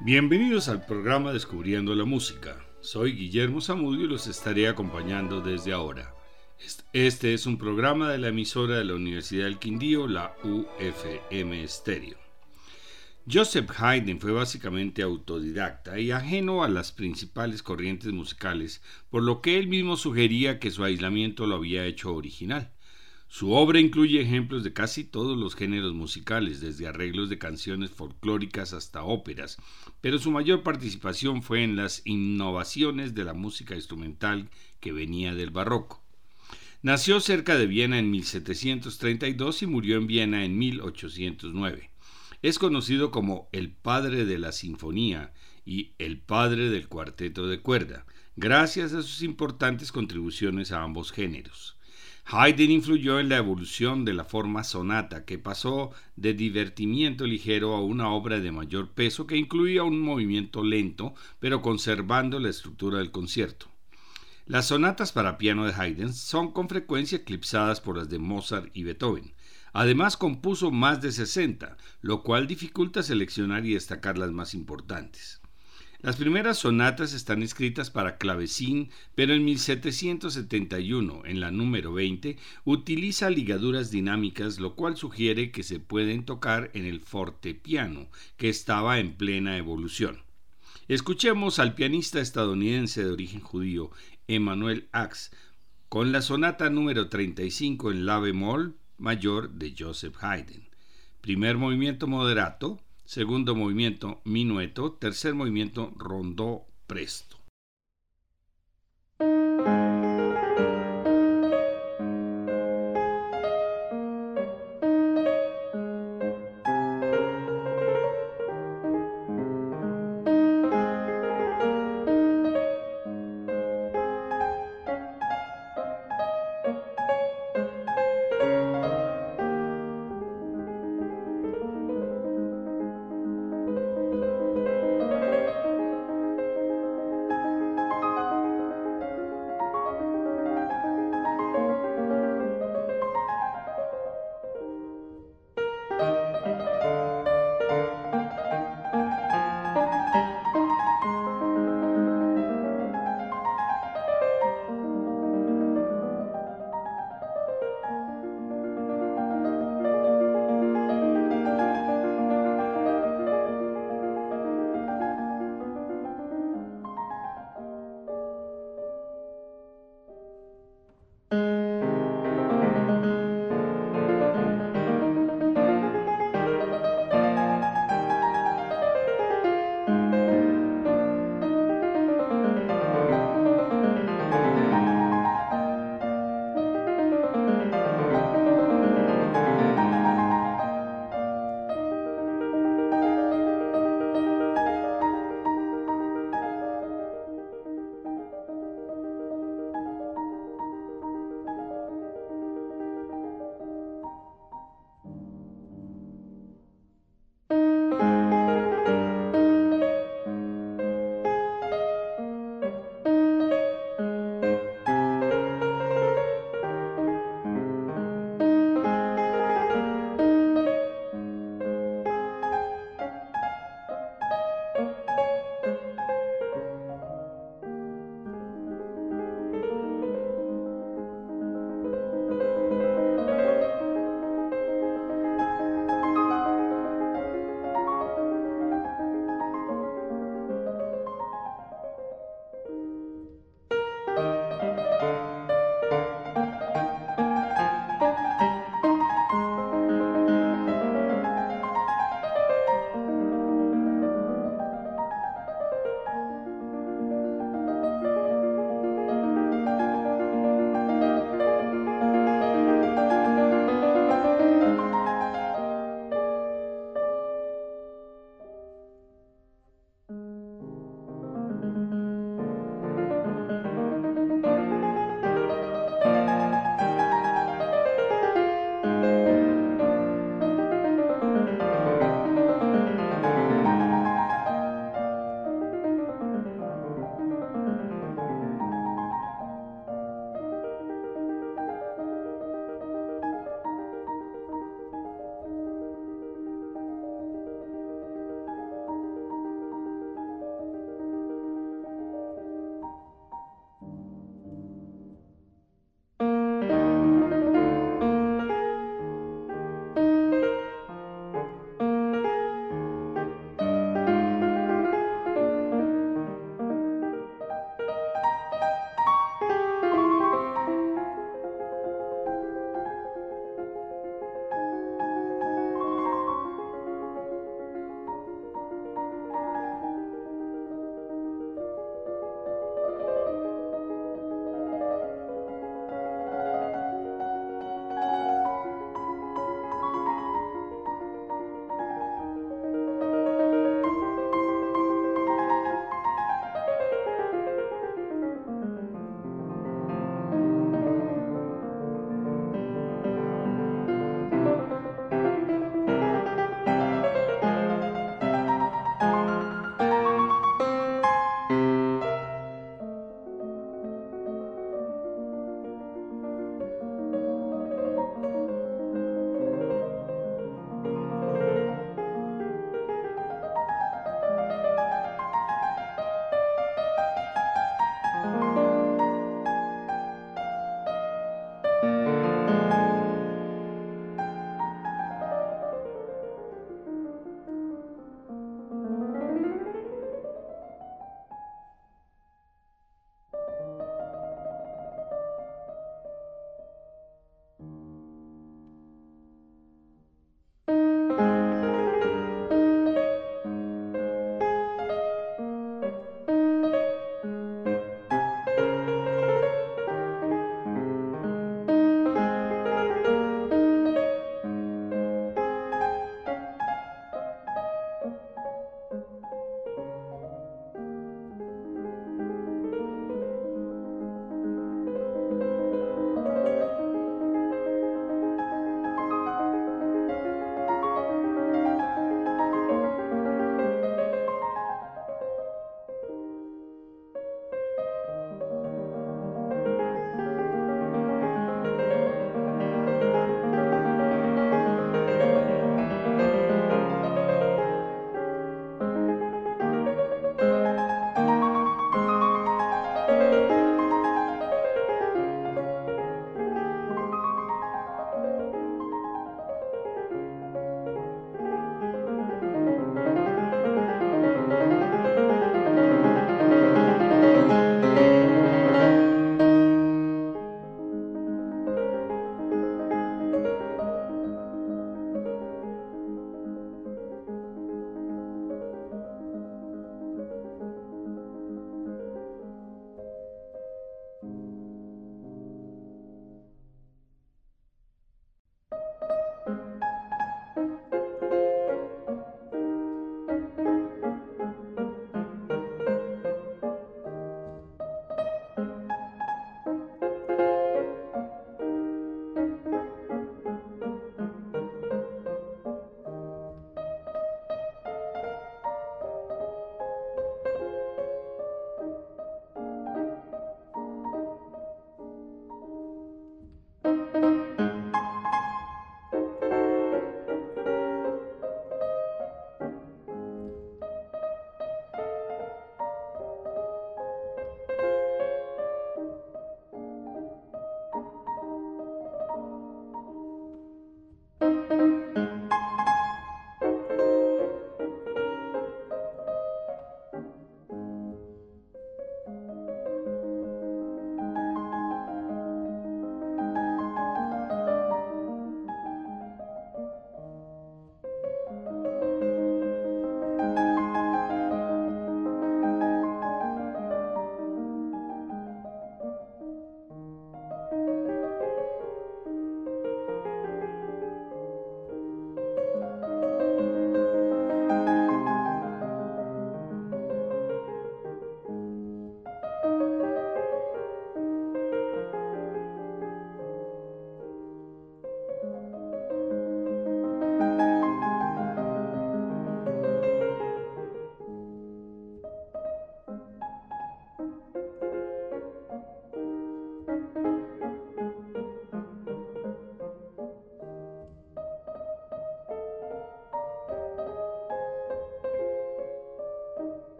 Bienvenidos al programa Descubriendo la Música. Soy Guillermo Zamudio y los estaré acompañando desde ahora. Este es un programa de la emisora de la Universidad del Quindío, la UFM Stereo. Joseph Haydn fue básicamente autodidacta y ajeno a las principales corrientes musicales, por lo que él mismo sugería que su aislamiento lo había hecho original. Su obra incluye ejemplos de casi todos los géneros musicales, desde arreglos de canciones folclóricas hasta óperas, pero su mayor participación fue en las innovaciones de la música instrumental que venía del barroco. Nació cerca de Viena en 1732 y murió en Viena en 1809. Es conocido como el padre de la sinfonía y el padre del cuarteto de cuerda, gracias a sus importantes contribuciones a ambos géneros. Haydn influyó en la evolución de la forma sonata, que pasó de divertimiento ligero a una obra de mayor peso que incluía un movimiento lento, pero conservando la estructura del concierto. Las sonatas para piano de Haydn son con frecuencia eclipsadas por las de Mozart y Beethoven. Además compuso más de 60, lo cual dificulta seleccionar y destacar las más importantes. Las primeras sonatas están escritas para clavecín, pero en 1771, en la número 20, utiliza ligaduras dinámicas, lo cual sugiere que se pueden tocar en el fortepiano, que estaba en plena evolución. Escuchemos al pianista estadounidense de origen judío, Emmanuel Ax, con la sonata número 35 en la bemol mayor de Joseph Haydn. Primer movimiento moderato, segundo movimiento minueto, tercer movimiento rondó presto.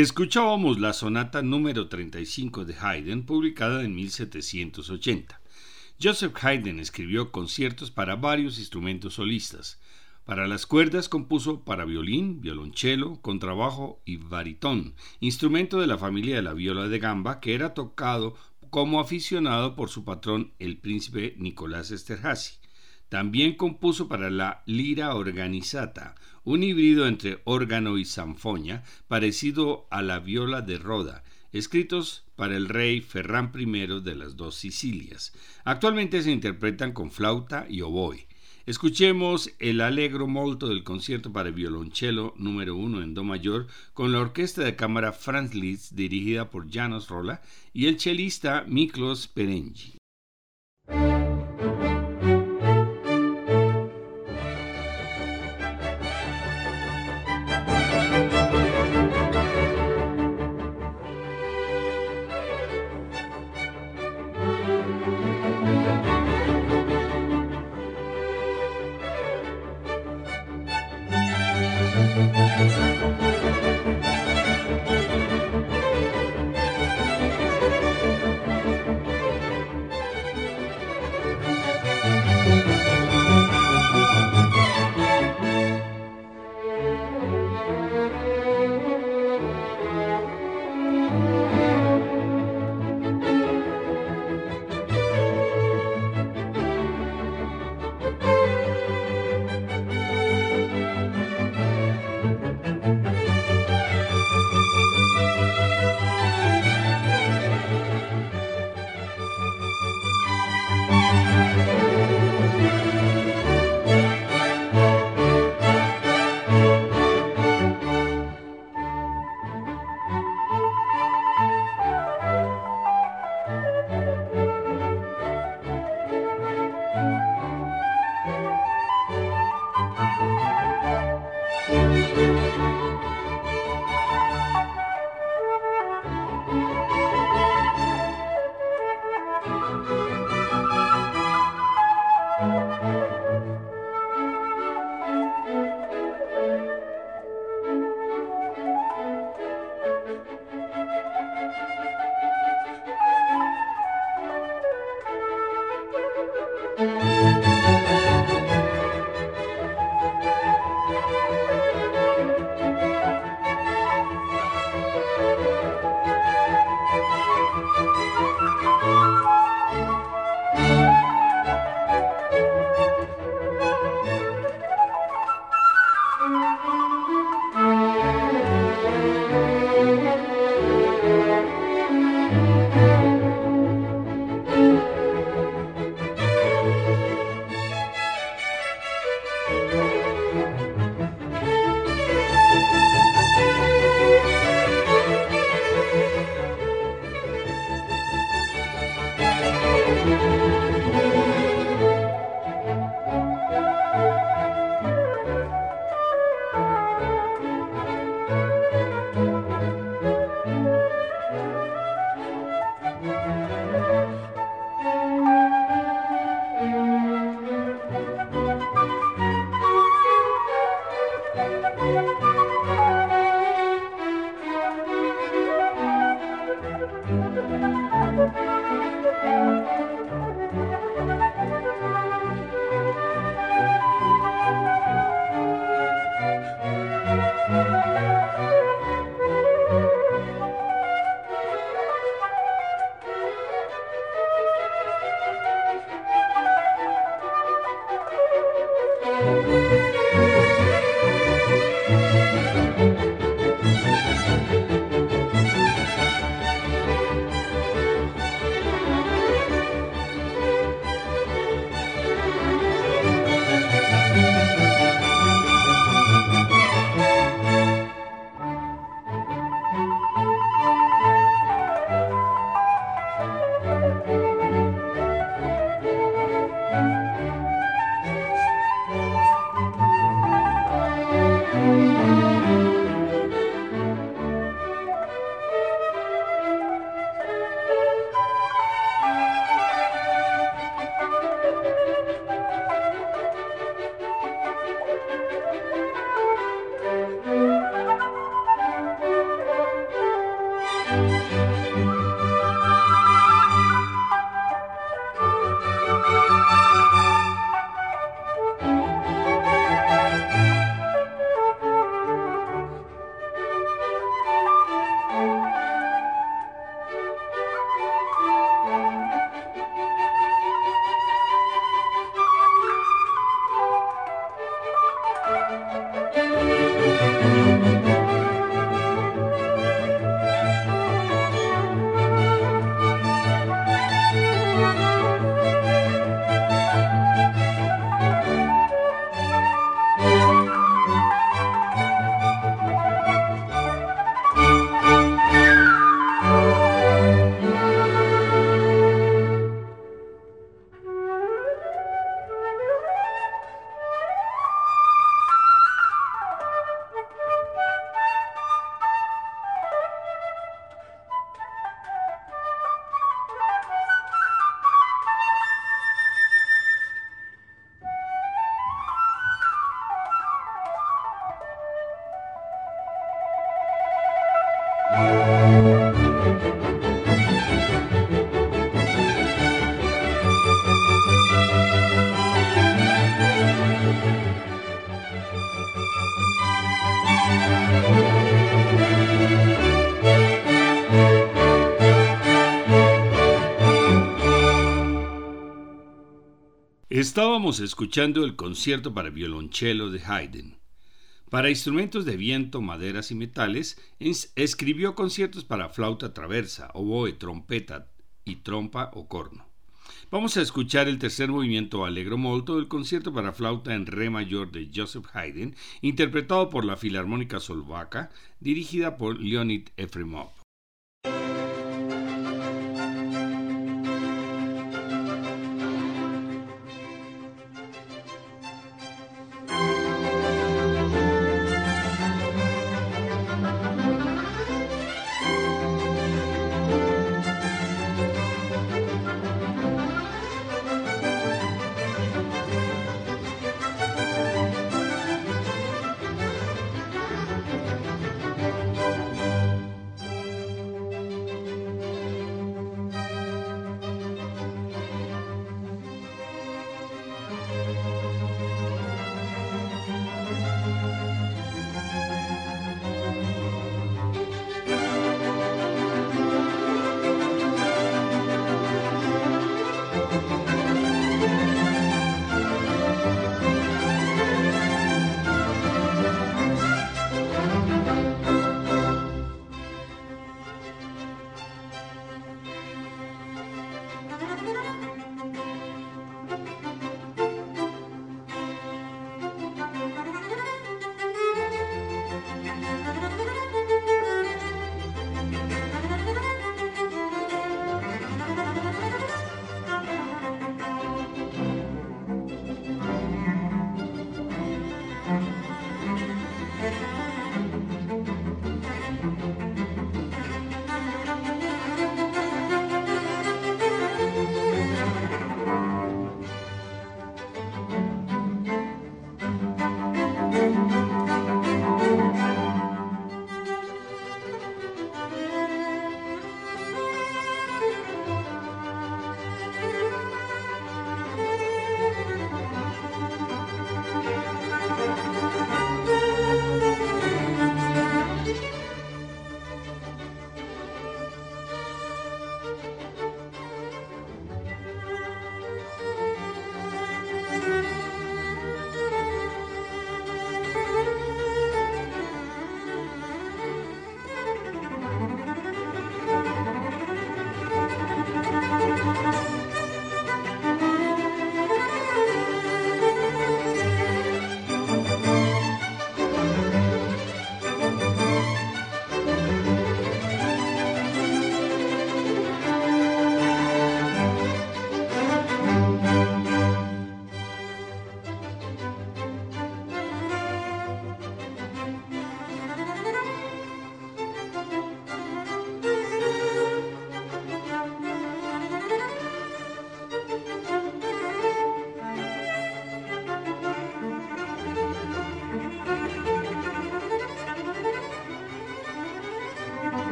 Escuchábamos la sonata número 35 de Haydn, publicada en 1780. Joseph Haydn escribió conciertos para varios instrumentos solistas. Para las cuerdas compuso para violín, violonchelo, contrabajo y baritón, instrumento de la familia de la viola de gamba que era tocado como aficionado por su patrón el príncipe Nicolás Esterhazy. También compuso para la lira organizata, un híbrido entre órgano y sanfoña, parecido a la viola de Roda, escritos para el rey Ferran I de las dos Sicilias. Actualmente se interpretan con flauta y oboe. Escuchemos el Allegro molto del concierto para violonchelo número 1 en Do mayor con la orquesta de cámara Franz Liszt dirigida por Janos Rolla y el chelista Miklos Perengi. Música Estábamos escuchando el concierto para violonchelo de Haydn. Para instrumentos de viento, maderas y metales, escribió conciertos para flauta traversa, oboe, trompeta y trompa o corno. Vamos a escuchar el tercer movimiento Allegro Molto del concierto para flauta en re mayor de Joseph Haydn, interpretado por la Filarmónica Solvaca, dirigida por Leonid Efremov.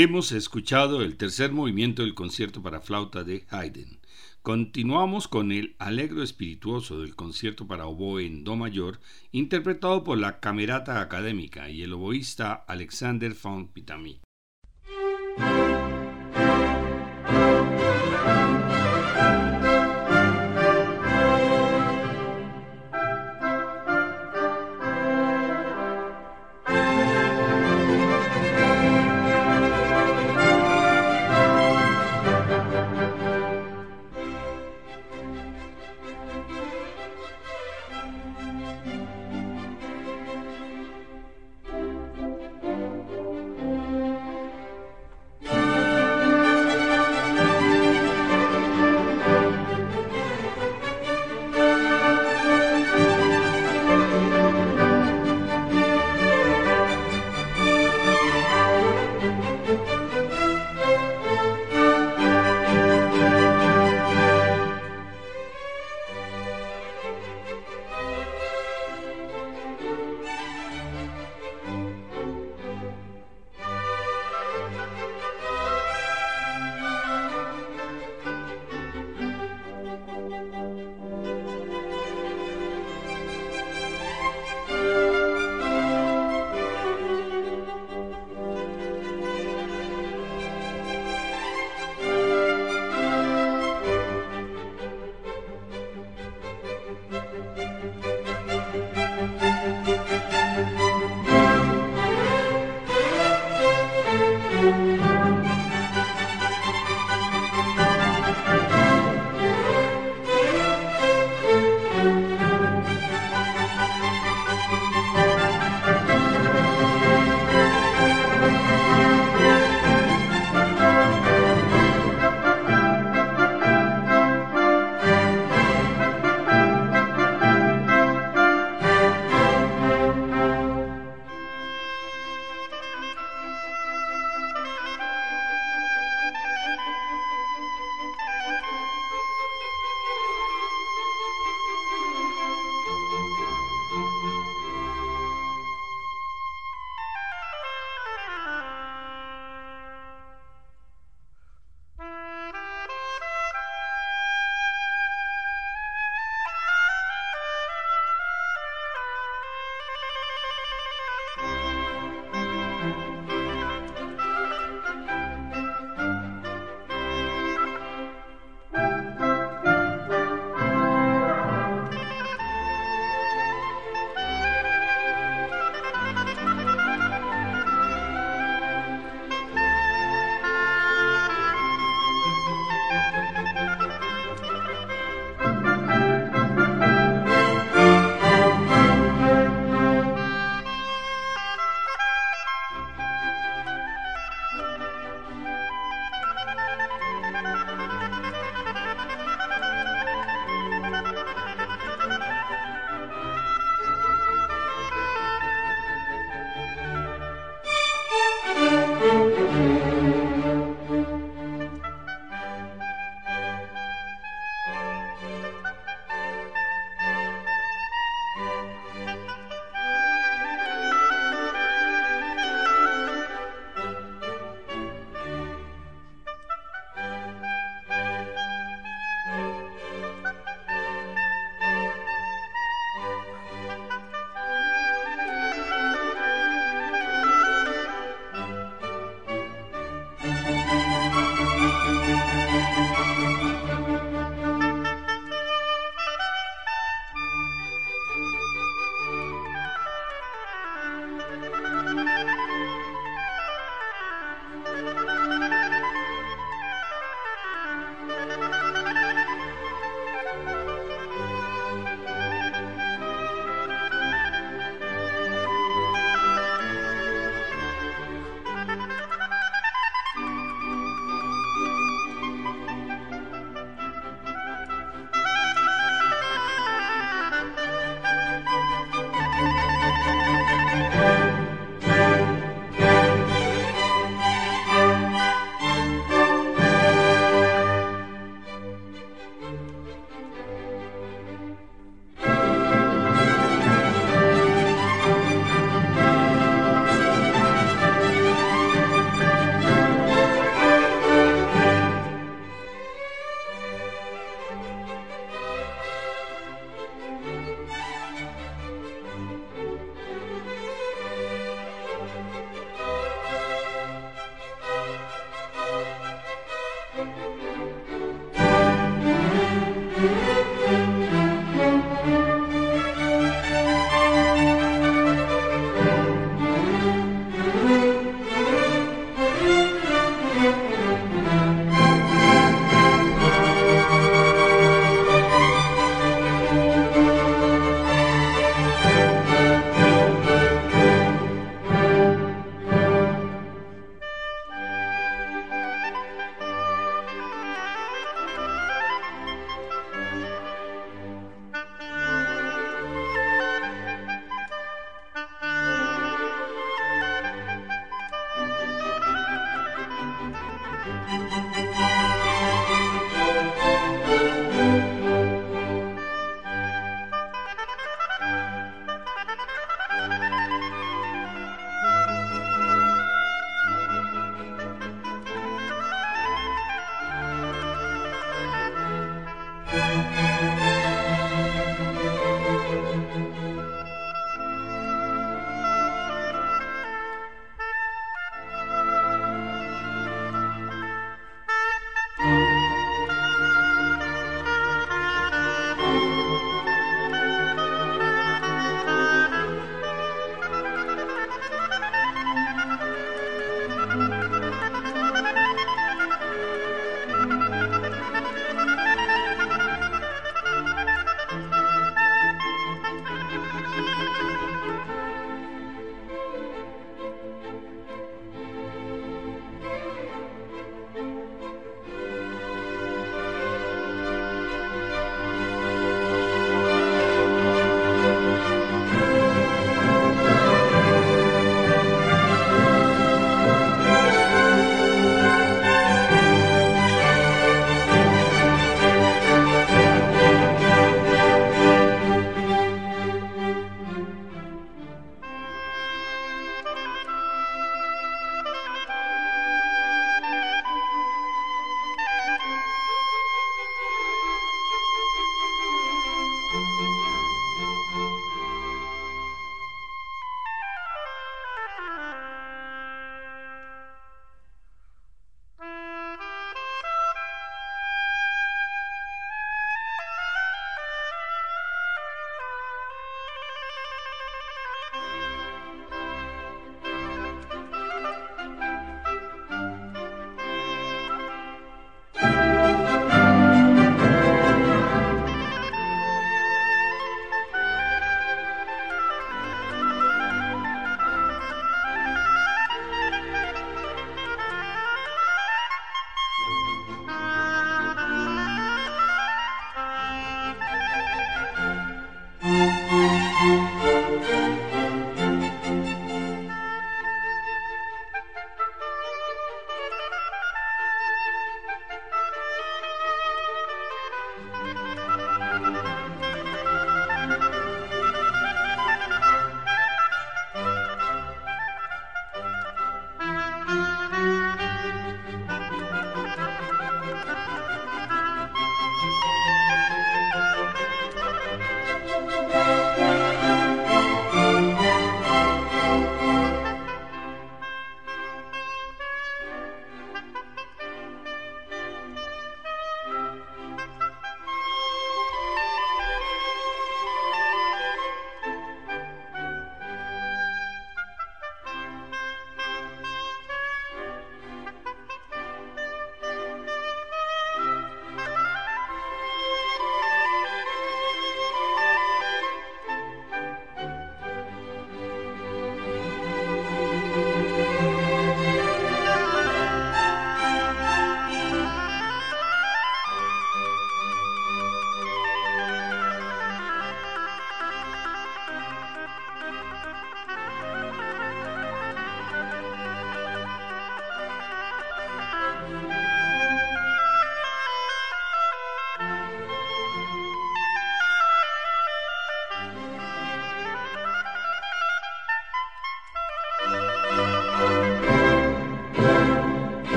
Hemos escuchado el tercer movimiento del concierto para flauta de Haydn. Continuamos con el alegro espirituoso del concierto para oboe en Do mayor, interpretado por la Camerata Académica y el oboísta Alexander von Pitamy.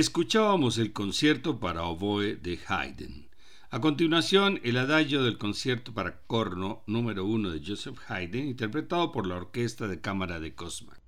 Escuchábamos el concierto para oboe de Haydn. A continuación, el adagio del concierto para corno número 1 de Joseph Haydn, interpretado por la Orquesta de Cámara de Cosma.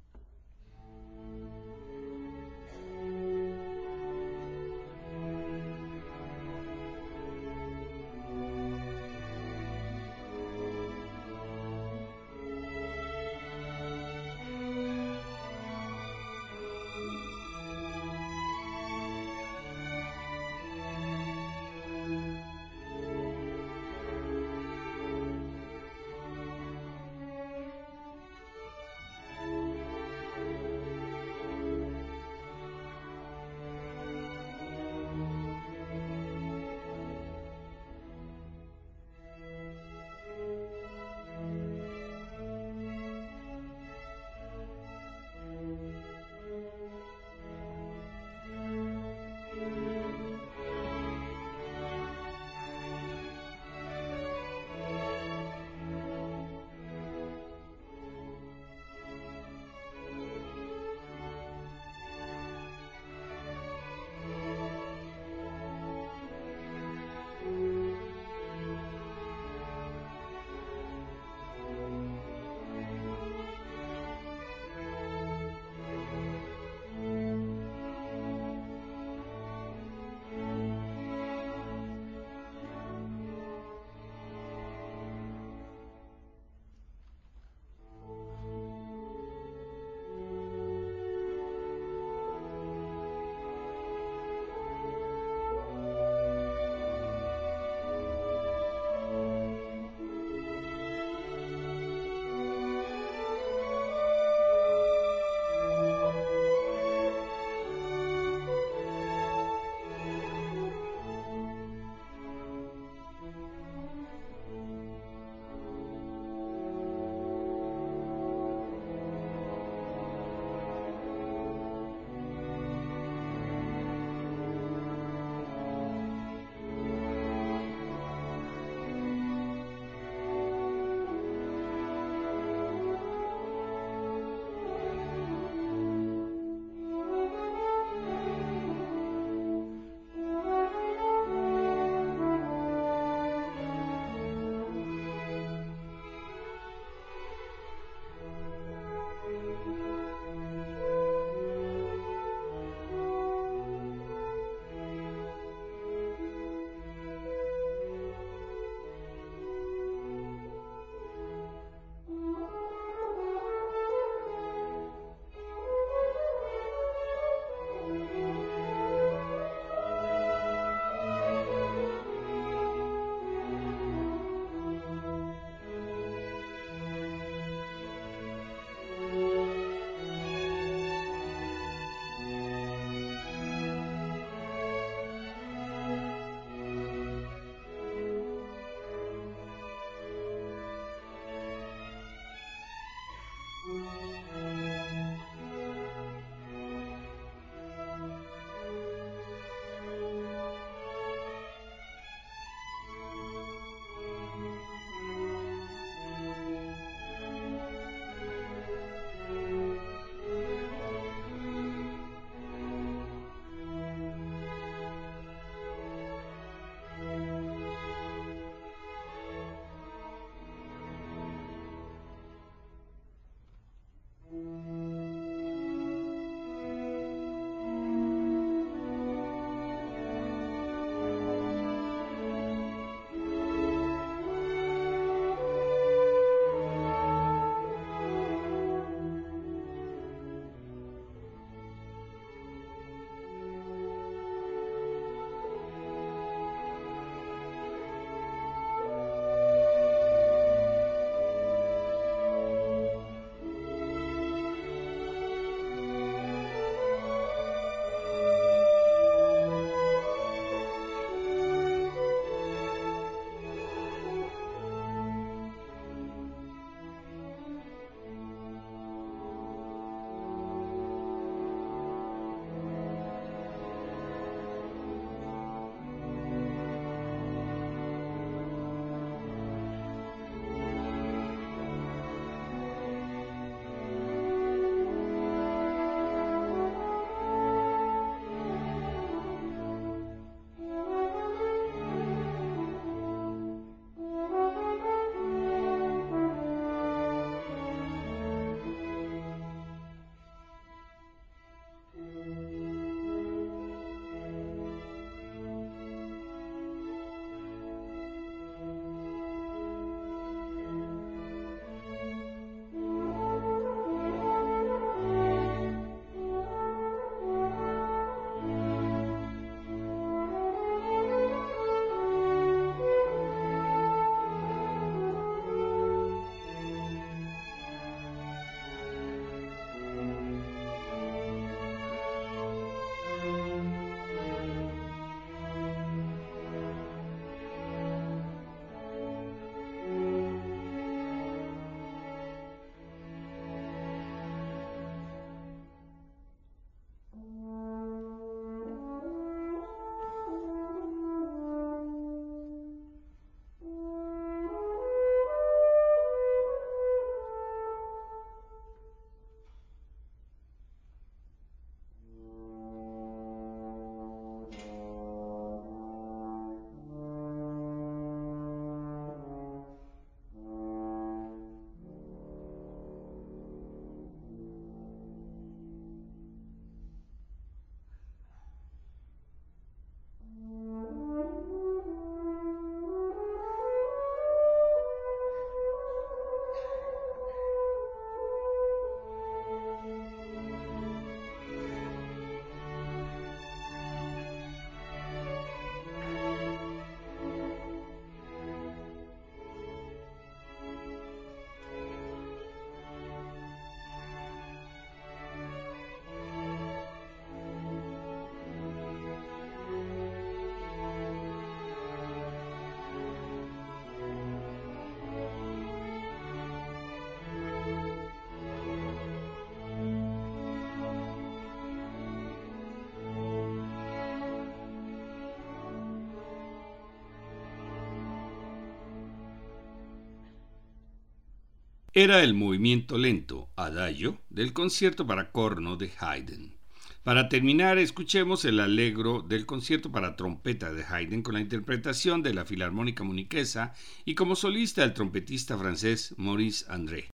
Era el movimiento lento, adagio, del concierto para corno de Haydn. Para terminar, escuchemos el alegro del concierto para trompeta de Haydn con la interpretación de la Filarmónica Muniquesa y como solista el trompetista francés Maurice André.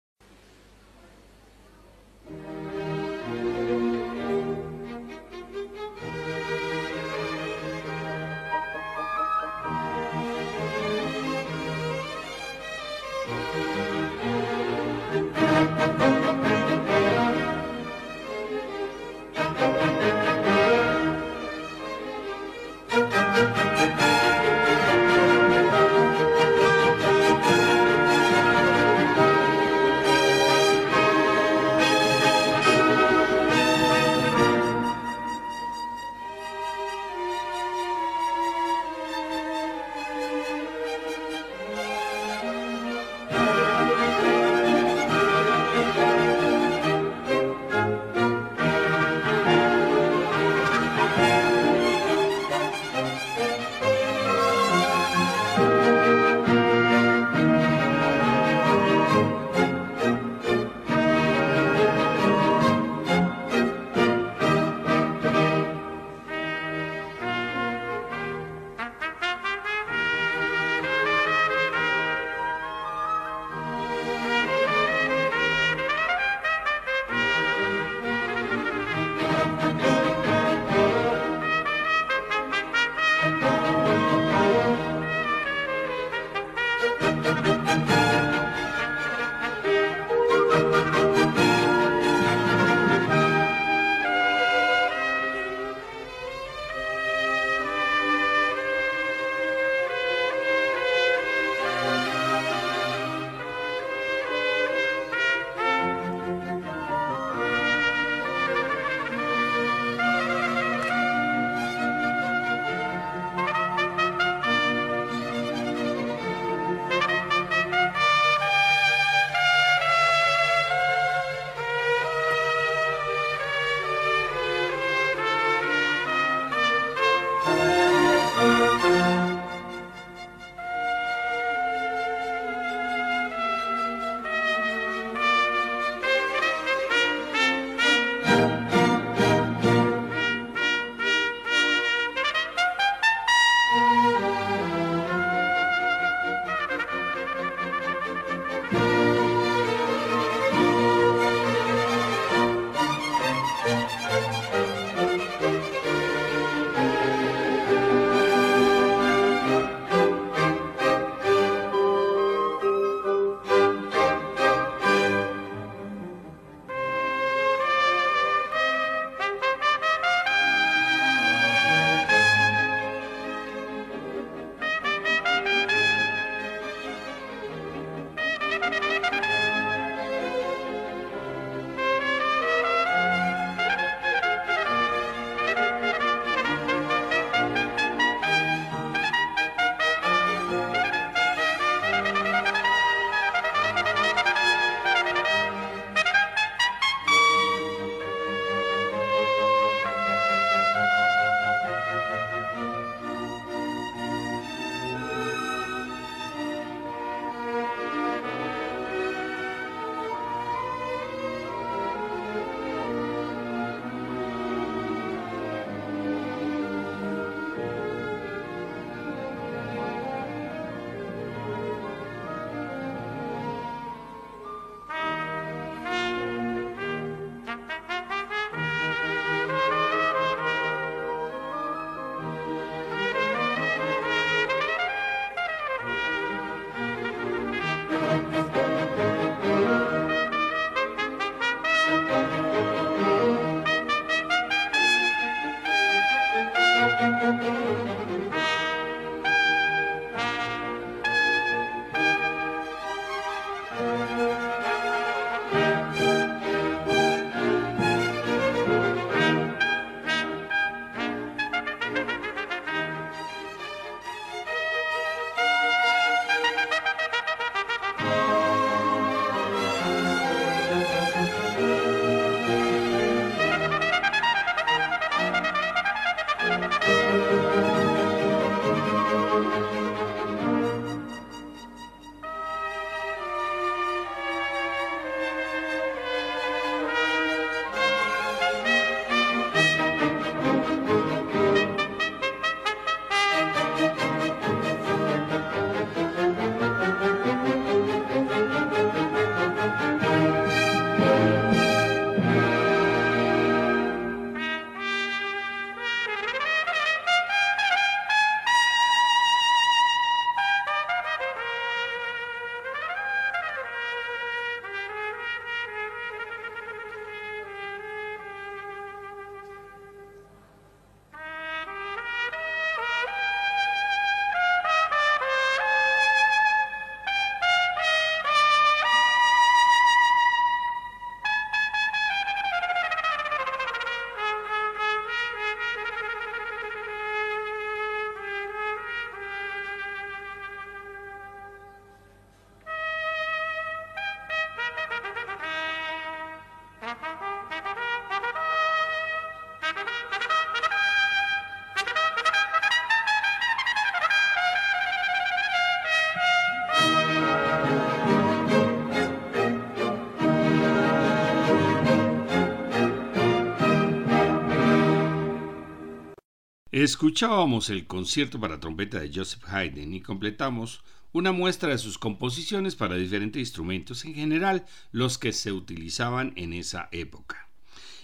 Escuchábamos el concierto para trompeta de Joseph Haydn y completamos una muestra de sus composiciones para diferentes instrumentos, en general los que se utilizaban en esa época.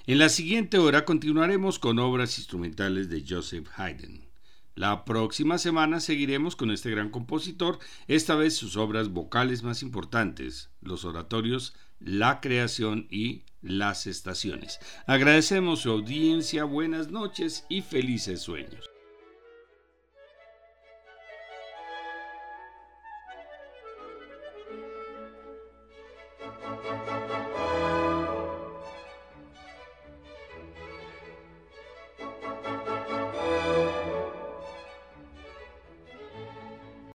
En la siguiente hora continuaremos con obras instrumentales de Joseph Haydn. La próxima semana seguiremos con este gran compositor, esta vez sus obras vocales más importantes, los oratorios La creación y las estaciones. Agradecemos su audiencia, buenas noches y felices sueños.